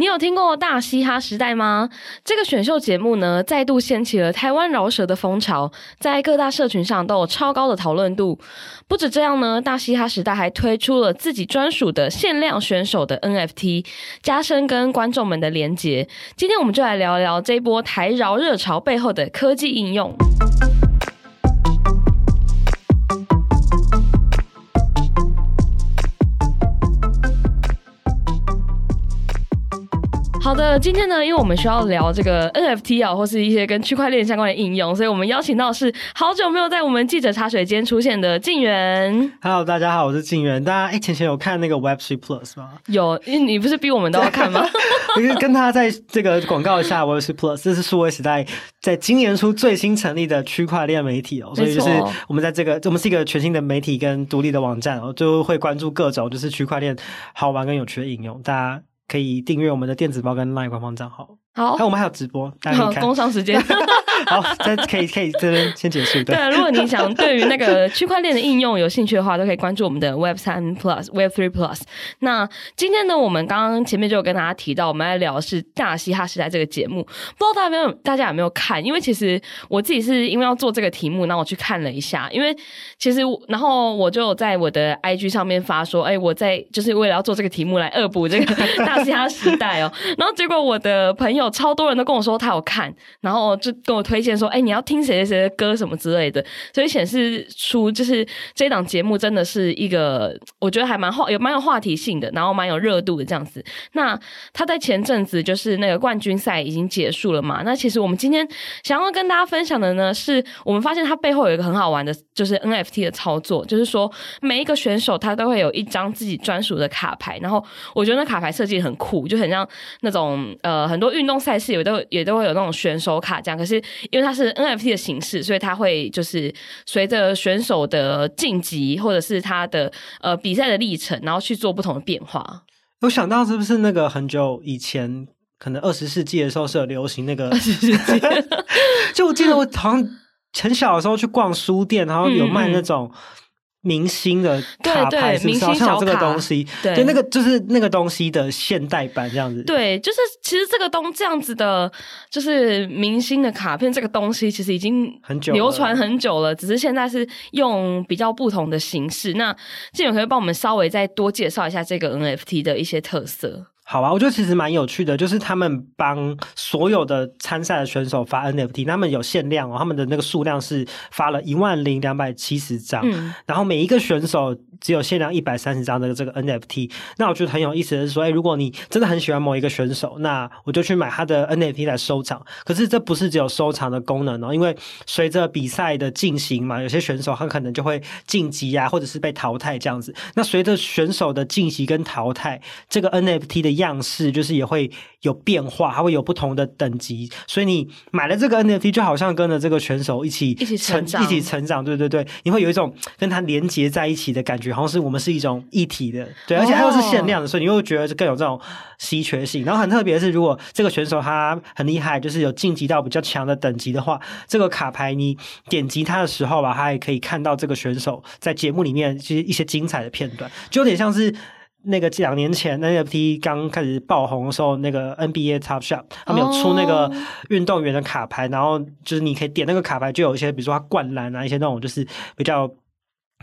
你有听过大嘻哈时代吗？这个选秀节目呢，再度掀起了台湾饶舌的风潮，在各大社群上都有超高的讨论度。不止这样呢，大嘻哈时代还推出了自己专属的限量选手的 NFT，加深跟观众们的连结。今天我们就来聊聊这波台饶热潮背后的科技应用。好的，今天呢，因为我们需要聊这个 NFT 啊，或是一些跟区块链相关的应用，所以我们邀请到是好久没有在我们记者茶水间出现的静源。Hello，大家好，我是静源。大家哎，前前有看那个 Web3 Plus 吗？有，因为你不是逼我们都要看吗？因为跟他在这个广告一下 Web3 Plus，这是数位时代在今年初最新成立的区块链媒体哦，所以就是我们在这个，我们是一个全新的媒体跟独立的网站哦，就会关注各种就是区块链好玩跟有趣的应用，大家。可以订阅我们的电子报跟赖官方账号。好，还有我们还有直播，大家可以看。好，工商时间。好，这可以可以这边先结束。对，对，如果你想对于那个区块链的应用有兴趣的话，都可以关注我们的 Web 三 Plus、Web Three Plus。那今天呢，我们刚刚前面就有跟大家提到，我们来聊的是大嘻哈时代这个节目。不知道大家有没有，大家有没有看？因为其实我自己是因为要做这个题目，那我去看了一下。因为其实，然后我就在我的 IG 上面发说，哎、欸，我在就是为了要做这个题目来恶补这个 大嘻哈时代哦。然后结果我的朋友超多人都跟我说他有看，然后就跟我推荐说，哎、你要听谁谁谁的歌什么之类的，所以显示出就是这档节目真的是一个我觉得还蛮话有蛮有话题性的，然后蛮有热度的这样子。那他在前阵子就是那个冠军赛已经结束了嘛？那其实我们今天想要跟大家分享的呢，是我们发现他背后有一个很好玩的，就是 NFT 的操作，就是说每一个选手他都会有一张自己专属的卡牌，然后我觉得那卡牌设计很酷，就很像那种呃很多运动赛事也都也都会有那种选手卡这样，可是因为它是 NFT 的形式，所以它会就是随着选手的晋级或者是他的呃比赛的历程，然后去做不同的变化。我想到是不是那个很久以前，可能二十世纪的时候是有流行那个二十世纪，就我记得我好像很小的时候去逛书店，然后有卖那种。明星的卡牌是不是好像有这个东西？对，就那个就是那个东西的现代版这样子。对，就是其实这个东这样子的，就是明星的卡片这个东西，其实已经很久流传很久了，只是现在是用比较不同的形式。那敬原可以帮我们稍微再多介绍一下这个 NFT 的一些特色。好吧，我觉得其实蛮有趣的，就是他们帮所有的参赛的选手发 NFT，他们有限量哦，他们的那个数量是发了一万零两百七十张，嗯，然后每一个选手只有限量一百三十张的这个 NFT。那我觉得很有意思的是说，哎，如果你真的很喜欢某一个选手，那我就去买他的 NFT 来收藏。可是这不是只有收藏的功能哦，因为随着比赛的进行嘛，有些选手他可能就会晋级啊，或者是被淘汰这样子。那随着选手的晋级跟淘汰，这个 NFT 的样式就是也会有变化，它会有不同的等级，所以你买了这个 NFT 就好像跟着这个选手一起一起成长，一起成长，对对对，你会有一种跟它连接在一起的感觉，好像是我们是一种一体的，对，而且它又是限量的，所以你又觉得更有这种稀缺性。然后很特别的是，如果这个选手他很厉害，就是有晋级到比较强的等级的话，这个卡牌你点击它的时候吧，他也可以看到这个选手在节目里面其实一些精彩的片段，就有点像是。那个两年前 NFT 刚开始爆红的时候，那个 NBA Top Shop 他们有出那个运动员的卡牌，oh. 然后就是你可以点那个卡牌，就有一些比如说他灌篮啊，一些那种就是比较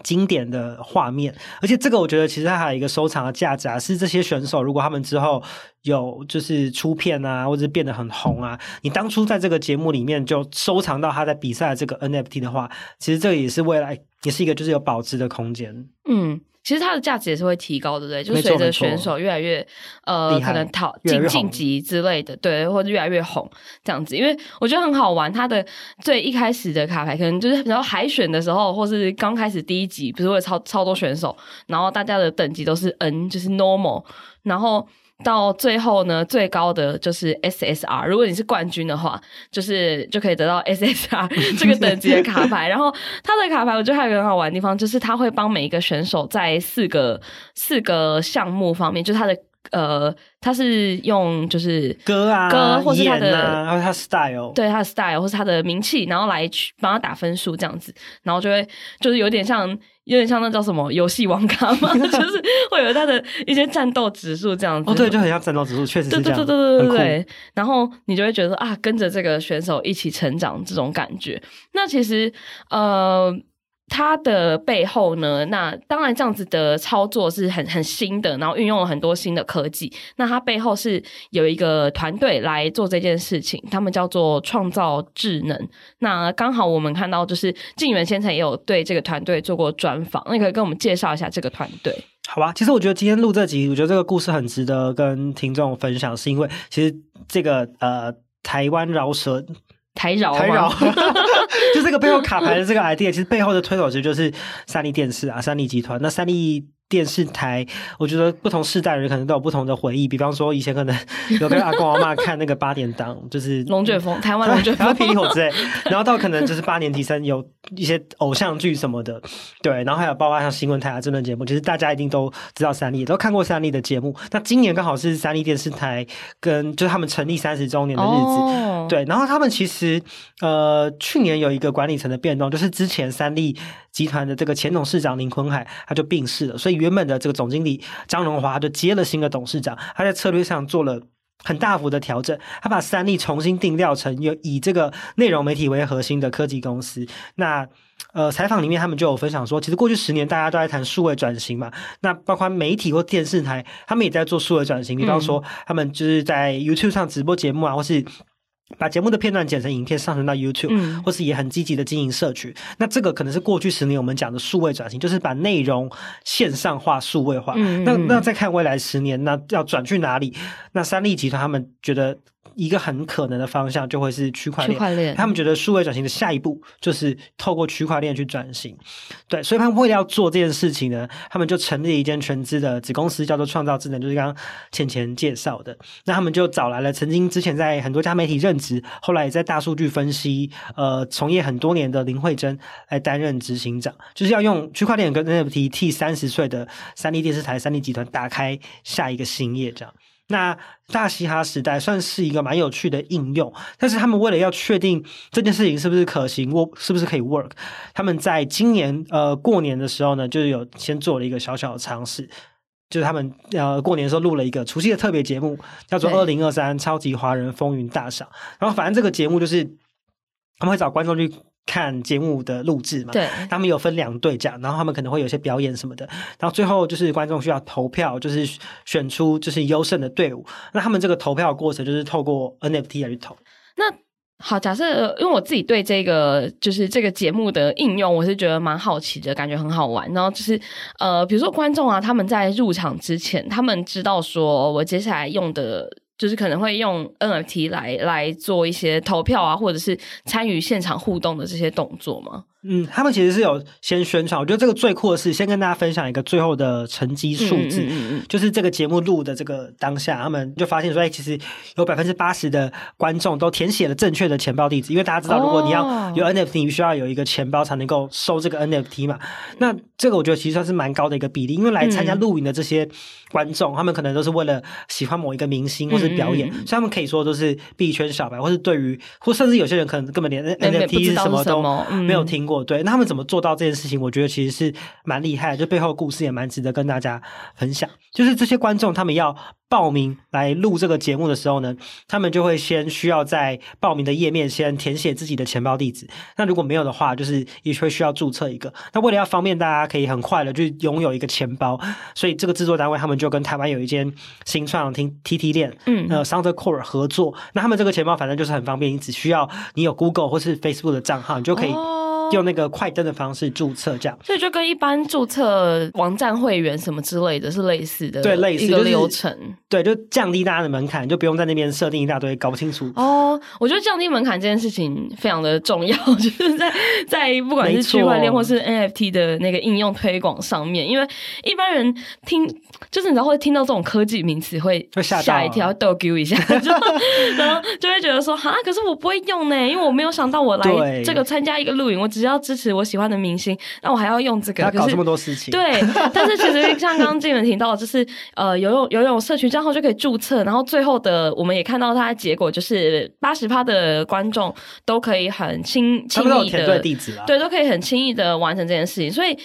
经典的画面。而且这个我觉得其实它还有一个收藏的价值啊，是这些选手如果他们之后有就是出片啊，或者是变得很红啊，你当初在这个节目里面就收藏到他在比赛的这个 NFT 的话，其实这个也是未来也是一个就是有保值的空间。嗯。其实它的价值也是会提高，对不对？就随着选手越来越呃，可能讨进晋级之类的，对，或者越来越红这样子。因为我觉得很好玩，它的最一开始的卡牌可能就是比如海选的时候，或是刚开始第一集，不是会超超多选手，然后大家的等级都是 N，就是 normal，然后。到最后呢，最高的就是 SSR。如果你是冠军的话，就是就可以得到 SSR 这个等级的卡牌。然后它的卡牌，我觉得还有一个很好玩的地方，就是他会帮每一个选手在四个四个项目方面，就是它的呃，他是用就是歌啊歌，或是他的，然后他 style，对他的 style 或是他的名气，然后来去帮他打分数这样子，然后就会就是有点像有点像那叫什么游戏王卡嘛，就是会有他的一些战斗指数这样子。哦，对，就很像战斗指数，确实是这样。对对对对对对。然后你就会觉得啊，跟着这个选手一起成长这种感觉。那其实呃。它的背后呢，那当然这样子的操作是很很新的，然后运用了很多新的科技。那它背后是有一个团队来做这件事情，他们叫做创造智能。那刚好我们看到，就是静源先生也有对这个团队做过专访，那可以跟我们介绍一下这个团队。好吧，其实我觉得今天录这集，我觉得这个故事很值得跟听众分享，是因为其实这个呃台湾饶舌。台饶，台饶，就这个背后卡牌的这个 idea，其实背后的推手其实就是三立电视啊，三立集团。那三立。电视台，我觉得不同世代的人可能都有不同的回忆。比方说，以前可能 有跟阿公阿妈看那个八点档，就是龙卷风，台湾龙卷风、霹雳火之类。然后到可能就是八年级生有一些偶像剧什么的，对。然后还有包括像新闻台啊这类节目，其实大家一定都知道三立，都看过三立的节目。那今年刚好是三立电视台跟就是他们成立三十周年的日子，哦、对。然后他们其实呃去年有一个管理层的变动，就是之前三立集团的这个前董事长林坤海他就病逝了，所以。原本的这个总经理张荣华就接了新的董事长，他在策略上做了很大幅的调整，他把三立重新定调成有以这个内容媒体为核心的科技公司。那呃，采访里面他们就有分享说，其实过去十年大家都在谈数位转型嘛，那包括媒体或电视台，他们也在做数位转型，比方说他们就是在 YouTube 上直播节目啊，或是。把节目的片段剪成影片上传到 YouTube，嗯，或是也很积极的经营社群。那这个可能是过去十年我们讲的数位转型，就是把内容线上化、数位化。那那再看未来十年，那要转去哪里？那三立集团他们觉得。一个很可能的方向就会是区块链，区块链，他们觉得数位转型的下一步就是透过区块链去转型，对，所以他们为了要做这件事情呢，他们就成立一间全资的子公司，叫做创造智能，就是刚刚浅浅介绍的。那他们就找来了曾经之前在很多家媒体任职，后来也在大数据分析呃从业很多年的林慧珍来担任执行长，就是要用区块链跟 NFT 替三十岁的三立电视台、三立集团打开下一个新页，这样。那大嘻哈时代算是一个蛮有趣的应用，但是他们为了要确定这件事情是不是可行，我是不是可以 work，他们在今年呃过年的时候呢，就是有先做了一个小小的尝试，就是他们呃过年的时候录了一个除夕的特别节目，叫做《二零二三超级华人风云大赏》，然后反正这个节目就是他们会找观众去。看节目的录制嘛，对，他们有分两队这样，然后他们可能会有些表演什么的，然后最后就是观众需要投票，就是选出就是优胜的队伍。那他们这个投票的过程就是透过 NFT 来去投。那好，假设因为我自己对这个就是这个节目的应用，我是觉得蛮好奇的，感觉很好玩。然后就是呃，比如说观众啊，他们在入场之前，他们知道说我接下来用的。就是可能会用 NFT 来来做一些投票啊，或者是参与现场互动的这些动作吗？嗯，他们其实是有先宣传。我觉得这个最酷的是，先跟大家分享一个最后的成绩数字，嗯嗯就是这个节目录的这个当下，他们就发现说，哎，其实有百分之八十的观众都填写了正确的钱包地址，因为大家知道，如果你要有 NFT，你需要有一个钱包才能够收这个 NFT 嘛。那这个我觉得其实算是蛮高的一个比例，因为来参加录影的这些观众，嗯、他们可能都是为了喜欢某一个明星或是表演，所以他们可以说都是币圈小白，或是对于，或甚至有些人可能根本连 NFT 是什么都没有听过。对，那他们怎么做到这件事情？我觉得其实是蛮厉害的，就背后故事也蛮值得跟大家分享。就是这些观众他们要报名来录这个节目的时候呢，他们就会先需要在报名的页面先填写自己的钱包地址。那如果没有的话，就是也会需要注册一个。那为了要方便大家可以很快的去拥有一个钱包，所以这个制作单位他们就跟台湾有一间新创听 TT 链，嗯，呃，Soundcore 合作。那他们这个钱包反正就是很方便，你只需要你有 Google 或是 Facebook 的账号，你就可以。用那个快登的方式注册，这样，所以就跟一般注册网站会员什么之类的是类似的，对，类似一个流程，就是，对，就降低大家的门槛，就不用在那边设定一大堆，搞不清楚。哦，我觉得降低门槛这件事情非常的重要，就是在在不管是区块链或是 NFT 的那个应用推广上面，因为一般人听，就是你知道会听到这种科技名词会吓一跳，逗 Q 一下，就 然后就会觉得说，哈，可是我不会用呢，因为我没有想到我来这个参加一个录影，我。只要支持我喜欢的明星，那我还要用这个，要搞这么多事情。对，但是其实像刚刚静文提到，就是呃，游泳游泳社群账号就可以注册，然后最后的我们也看到它的结果，就是八十趴的观众都可以很轻轻易的，对，都可以很轻易的完成这件事情，所以。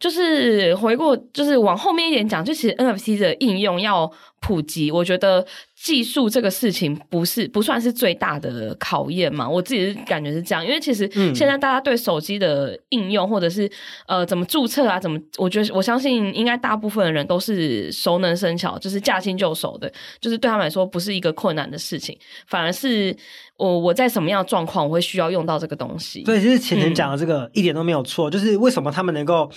就是回过，就是往后面一点讲，就其实 NFT 的应用要普及，我觉得技术这个事情不是不算是最大的考验嘛。我自己是感觉是这样，因为其实现在大家对手机的应用或者是呃怎么注册啊，怎么，我觉得我相信应该大部分的人都是熟能生巧，就是驾轻就熟的，就是对他们来说不是一个困难的事情，反而是我我在什么样的状况我会需要用到这个东西。对，其实前面讲的这个一点都没有错，嗯、就是为什么他们能够。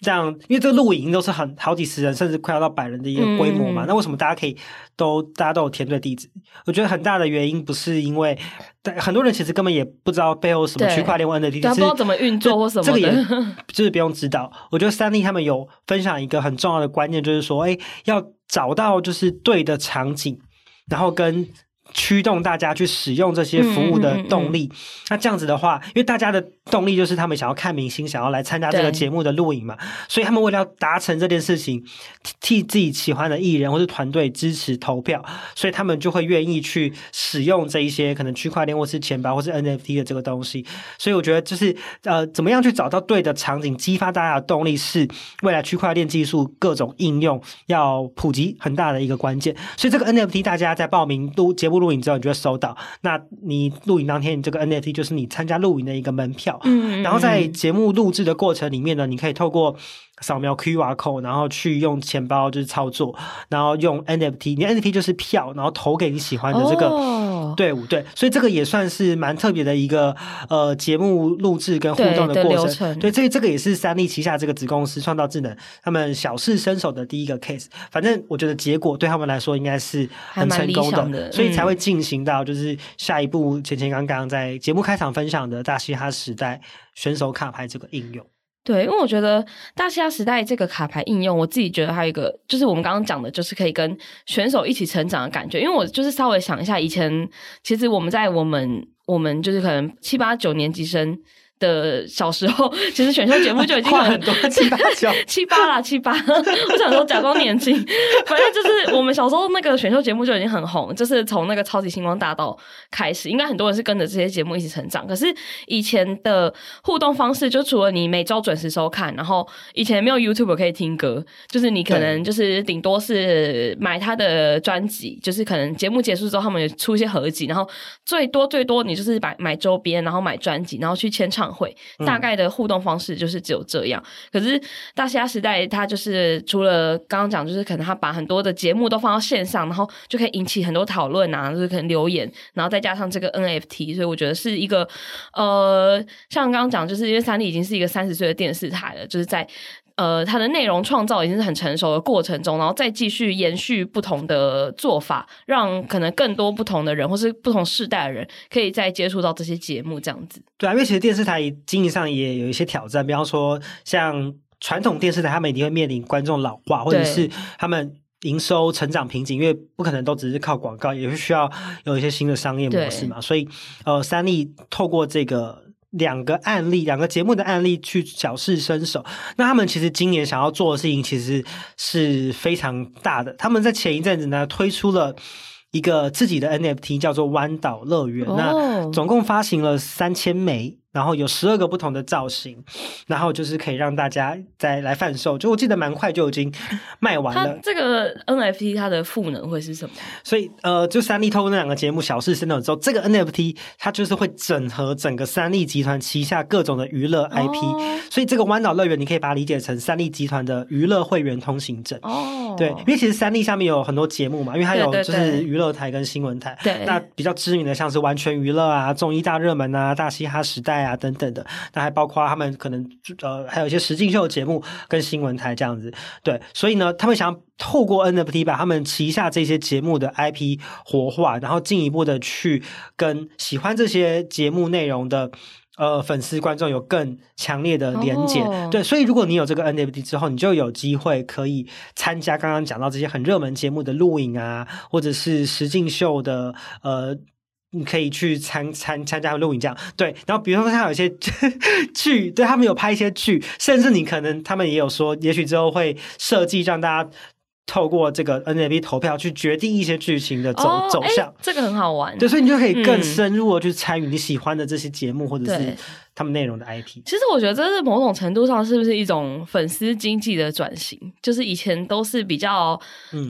这样，因为这个露营都是很好几十人，甚至快要到百人的一个规模嘛。嗯、那为什么大家可以都大家都有填对地址？我觉得很大的原因不是因为，但很多人其实根本也不知道背后什么区块链的地址，不知道怎么运作或什么的。这个也就是不用知道。我觉得三立他们有分享一个很重要的观念，就是说，哎，要找到就是对的场景，然后跟。驱动大家去使用这些服务的动力，嗯嗯嗯、那这样子的话，因为大家的动力就是他们想要看明星，想要来参加这个节目的录影嘛，所以他们为了要达成这件事情，替自己喜欢的艺人或是团队支持投票，所以他们就会愿意去使用这一些可能区块链或是钱包或是 NFT 的这个东西。所以我觉得就是呃，怎么样去找到对的场景，激发大家的动力，是未来区块链技术各种应用要普及很大的一个关键。所以这个 NFT 大家在报名录节目。录影之后，你就会收到。那你录影当天，你这个 NFT 就是你参加录影的一个门票。嗯，然后在节目录制的过程里面呢，你可以透过。扫描 QR code，然后去用钱包就是操作，然后用 NFT，你 NFT 就是票，然后投给你喜欢的这个队伍，oh. 对，所以这个也算是蛮特别的一个呃节目录制跟互动的过程。对，这这个也是三立旗下这个子公司创造智能他们小试身手的第一个 case。反正我觉得结果对他们来说应该是很成功的，的所以才会进行到就是下一步前前刚刚在节目开场分享的大嘻哈时代选手卡牌这个应用。对，因为我觉得大西亚时代这个卡牌应用，我自己觉得还有一个，就是我们刚刚讲的，就是可以跟选手一起成长的感觉。因为我就是稍微想一下，以前其实我们在我们我们就是可能七八九年级生。的小时候，其实选秀节目就已经 很，很多七八九 七八啦七八，我想说假装年轻，反正就是我们小时候那个选秀节目就已经很红，就是从那个超级星光大道开始，应该很多人是跟着这些节目一起成长。可是以前的互动方式，就除了你每周准时收看，然后以前没有 YouTube 可以听歌，就是你可能就是顶多是买他的专辑，就是可能节目结束之后他们有出一些合集，然后最多最多你就是买买周边，然后买专辑，然后去签唱。会大概的互动方式就是只有这样，嗯、可是大虾时代它就是除了刚刚讲，就是可能他把很多的节目都放到线上，然后就可以引起很多讨论啊，就是可能留言，然后再加上这个 NFT，所以我觉得是一个呃，像刚刚讲，就是因为三立已经是一个三十岁的电视台了，就是在。呃，它的内容创造已经是很成熟的过程中，然后再继续延续不同的做法，让可能更多不同的人或是不同世代的人可以再接触到这些节目，这样子。对啊，因为其实电视台经营上也有一些挑战，比方说像传统电视台，他们一定会面临观众老化，或者是他们营收成长瓶颈，因为不可能都只是靠广告，也是需要有一些新的商业模式嘛。所以，呃，三立透过这个。两个案例，两个节目的案例去小试身手。那他们其实今年想要做的事情，其实是非常大的。他们在前一阵子呢，推出了一个自己的 NFT，叫做弯岛乐园。Oh. 那总共发行了三千枚。然后有十二个不同的造型，然后就是可以让大家再来贩售。就我记得蛮快就已经卖完了。这个 NFT 它的赋能会是什么？所以呃，就三立透过那两个节目小试身手之后，这个 NFT 它就是会整合整个三立集团旗下各种的娱乐 IP。哦、所以这个弯岛乐园你可以把它理解成三立集团的娱乐会员通行证。哦，对，因为其实三立下面有很多节目嘛，因为它有就是娱乐台跟新闻台。对，那比较知名的像是完全娱乐啊、综艺大热门啊、大嘻哈时代。啊，等等的，那还包括他们可能呃，还有一些实境秀节目跟新闻台这样子，对，所以呢，他们想透过 NFT 把他们旗下这些节目的 IP 活化，然后进一步的去跟喜欢这些节目内容的呃粉丝观众有更强烈的连接。Oh. 对，所以如果你有这个 NFT 之后，你就有机会可以参加刚刚讲到这些很热门节目的录影啊，或者是实境秀的呃。你可以去参参参加录影这样。对，然后比如说像有些 剧，对他们有拍一些剧，甚至你可能他们也有说，也许之后会设计让大家。透过这个 NAB 投票去决定一些剧情的走、哦、走向，这个很好玩。对，所以你就可以更深入的去参与你喜欢的这些节目或者是他们内容的 IP。其实我觉得这是某种程度上是不是一种粉丝经济的转型？就是以前都是比较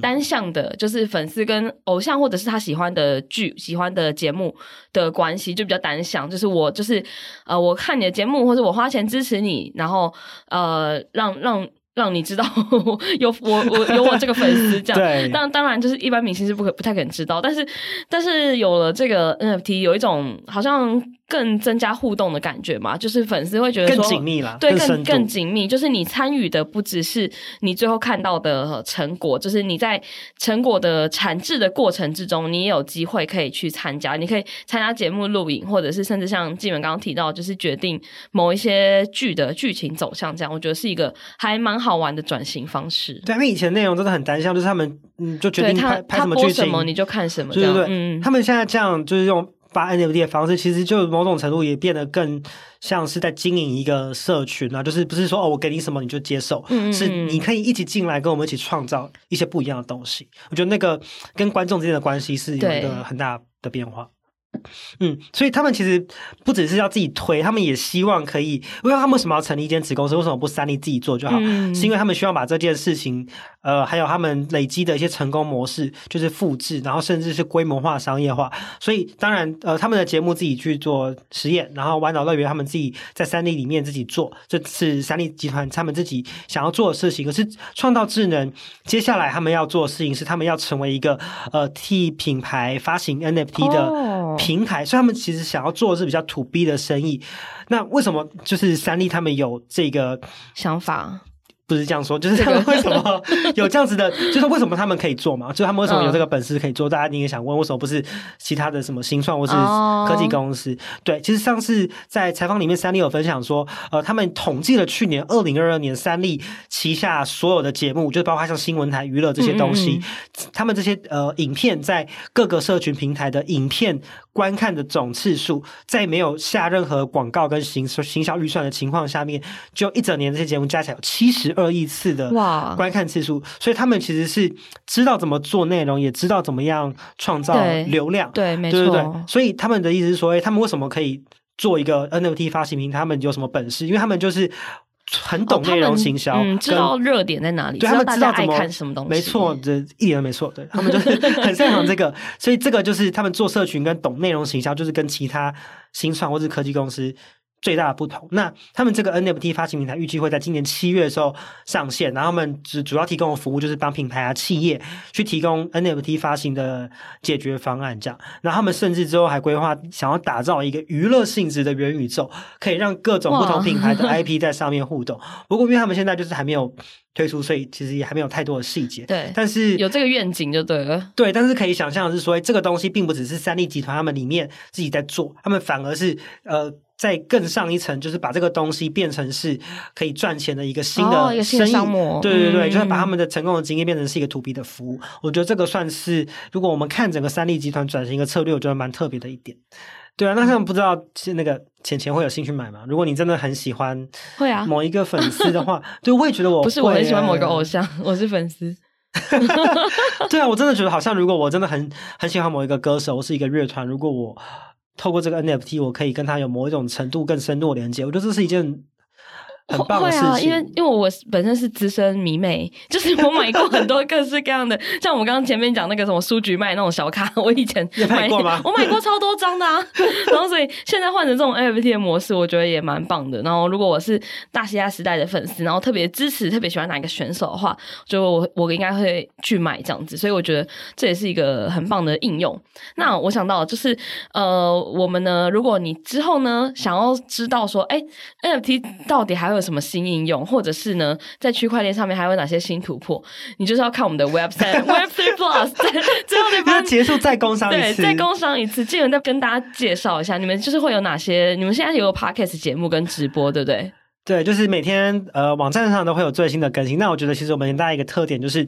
单向的，嗯、就是粉丝跟偶像或者是他喜欢的剧、喜欢的节目的关系就比较单向。就是我就是呃，我看你的节目或者我花钱支持你，然后呃，让让。让你知道 有我我有我这个粉丝这样，对，当当然就是一般明星是不可不太可能知道，但是但是有了这个 NFT，有一种好像。更增加互动的感觉嘛，就是粉丝会觉得说更紧密了，对，更更紧密。就是你参与的不只是你最后看到的成果，就是你在成果的产制的过程之中，你也有机会可以去参加。你可以参加节目录影，或者是甚至像纪文刚刚提到，就是决定某一些剧的剧情走向，这样我觉得是一个还蛮好玩的转型方式。对，因为以前内容真的很单向，就是他们嗯就决定拍拍什么剧情，你就看什么，对对对。嗯，他们现在这样就是用。发 NFT 的方式，其实就某种程度也变得更像是在经营一个社群啊，就是不是说哦，我给你什么你就接受，嗯嗯，是你可以一起进来跟我们一起创造一些不一样的东西。我觉得那个跟观众之间的关系是有一个很大的变化。嗯，所以他们其实不只是要自己推，他们也希望可以。因为他们为什么要成立一间子公司？为什么不三立自己做就好？嗯、是因为他们希望把这件事情，呃，还有他们累积的一些成功模式，就是复制，然后甚至是规模化、商业化。所以当然，呃，他们的节目自己去做实验，然后玩脑乐园他们自己在三立里面自己做，这是三立集团他们自己想要做的事情。可是创造智能，接下来他们要做的事情是，他们要成为一个呃替品牌发行 NFT 的。哦平台，所以他们其实想要做的是比较 to B 的生意。那为什么就是三立他们有这个想法？不是这样说，就是他们为什么 有这样子的？就是为什么他们可以做嘛？就是他们为什么有这个本事可以做？大家你也想问，为什么不是其他的什么新创或是科技公司？对，其实上次在采访里面，三立有分享说，呃，他们统计了去年二零二二年三立旗下所有的节目，就包括像新闻台、娱乐这些东西，他们这些呃影片在各个社群平台的影片观看的总次数，在没有下任何广告跟行行销预算的情况下面，就一整年这些节目加起来有七十。二亿次的观看次数，所以他们其实是知道怎么做内容，也知道怎么样创造流量。对，没错，对对对。所以他们的意思是说，哎，他们为什么可以做一个 NFT 发行平台？他们有什么本事？因为他们就是很懂内容行销，哦嗯，知道热点在哪里，对他们知道怎么看什么东西。没错，这一点都没错。对他们就是 很擅长这个，所以这个就是他们做社群跟懂内容行销，就是跟其他新创或是科技公司。最大的不同，那他们这个 NFT 发行平台预计会在今年七月的时候上线，然后他们主主要提供的服务就是帮品牌啊、企业去提供 NFT 发行的解决方案，这样。然后他们甚至之后还规划想要打造一个娱乐性质的元宇宙，可以让各种不同品牌的 IP 在上面互动。不过因为他们现在就是还没有推出，所以其实也还没有太多的细节。对，但是有这个愿景就对了。对，但是可以想象的是说，这个东西并不只是三立集团他们里面自己在做，他们反而是呃。再更上一层，就是把这个东西变成是可以赚钱的一个新的生意。对对对，嗯、就是把他们的成功的经验变成是一个 to B 的服务。我觉得这个算是，如果我们看整个三立集团转型一个策略，我觉得蛮特别的一点。对啊，那他们不知道是那个钱钱会有兴趣买吗？如果你真的很喜欢会啊某一个粉丝的话，对，我也觉得我不是我很喜欢某一个偶像，我是粉丝。对啊，我真的觉得好像如果我真的很很喜欢某一个歌手，我是一个乐团，如果我。透过这个 NFT，我可以跟他有某一种程度更深入的连接。我觉得这是一件。很棒的事情。会啊，因为因为我本身是资深迷妹，就是我买过很多各式各样的，像我们刚刚前面讲那个什么书局卖那种小卡，我以前买过吗？我买过超多张的啊。然后所以现在换成这种 NFT 的模式，我觉得也蛮棒的。然后如果我是大西亚时代的粉丝，然后特别支持、特别喜欢哪一个选手的话，就我我应该会去买这样子。所以我觉得这也是一个很棒的应用。那我想到就是呃，我们呢，如果你之后呢想要知道说，哎，NFT 到底还有什么新应用，或者是呢，在区块链上面还有哪些新突破？你就是要看我们的 Web3 Web3 Plus。最后那边 结束再工商一次，对，再工商一次，记得再跟大家介绍一下，你们就是会有哪些？你们现在有个 Podcast 节目跟直播，对不对？对，就是每天呃网站上都会有最新的更新。那我觉得其实我们大家一个特点就是。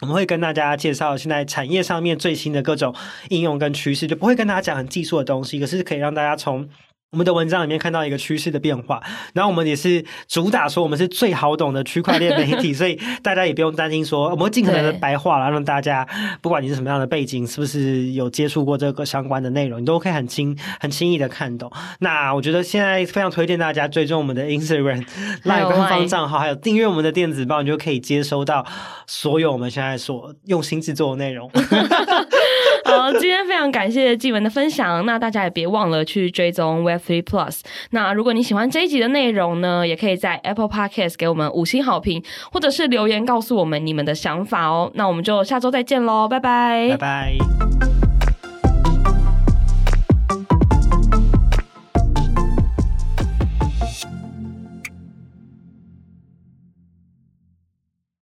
我们会跟大家介绍现在产业上面最新的各种应用跟趋势，就不会跟大家讲很技术的东西，可是可以让大家从。我们的文章里面看到一个趋势的变化，然后我们也是主打说我们是最好懂的区块链媒体，所以大家也不用担心说我们会尽可能的白话了，让大家不管你是什么样的背景，是不是有接触过这个相关的内容，你都可以很轻很轻易的看懂。那我觉得现在非常推荐大家追踪我们的 Instagram Live 官方账号，还有订阅我们的电子报，你就可以接收到所有我们现在所用心制作的内容。今天非常感谢纪文的分享。那大家也别忘了去追踪 Web3 Plus。那如果你喜欢这一集的内容呢，也可以在 Apple Podcast 给我们五星好评，或者是留言告诉我们你们的想法哦。那我们就下周再见喽，拜拜，拜拜。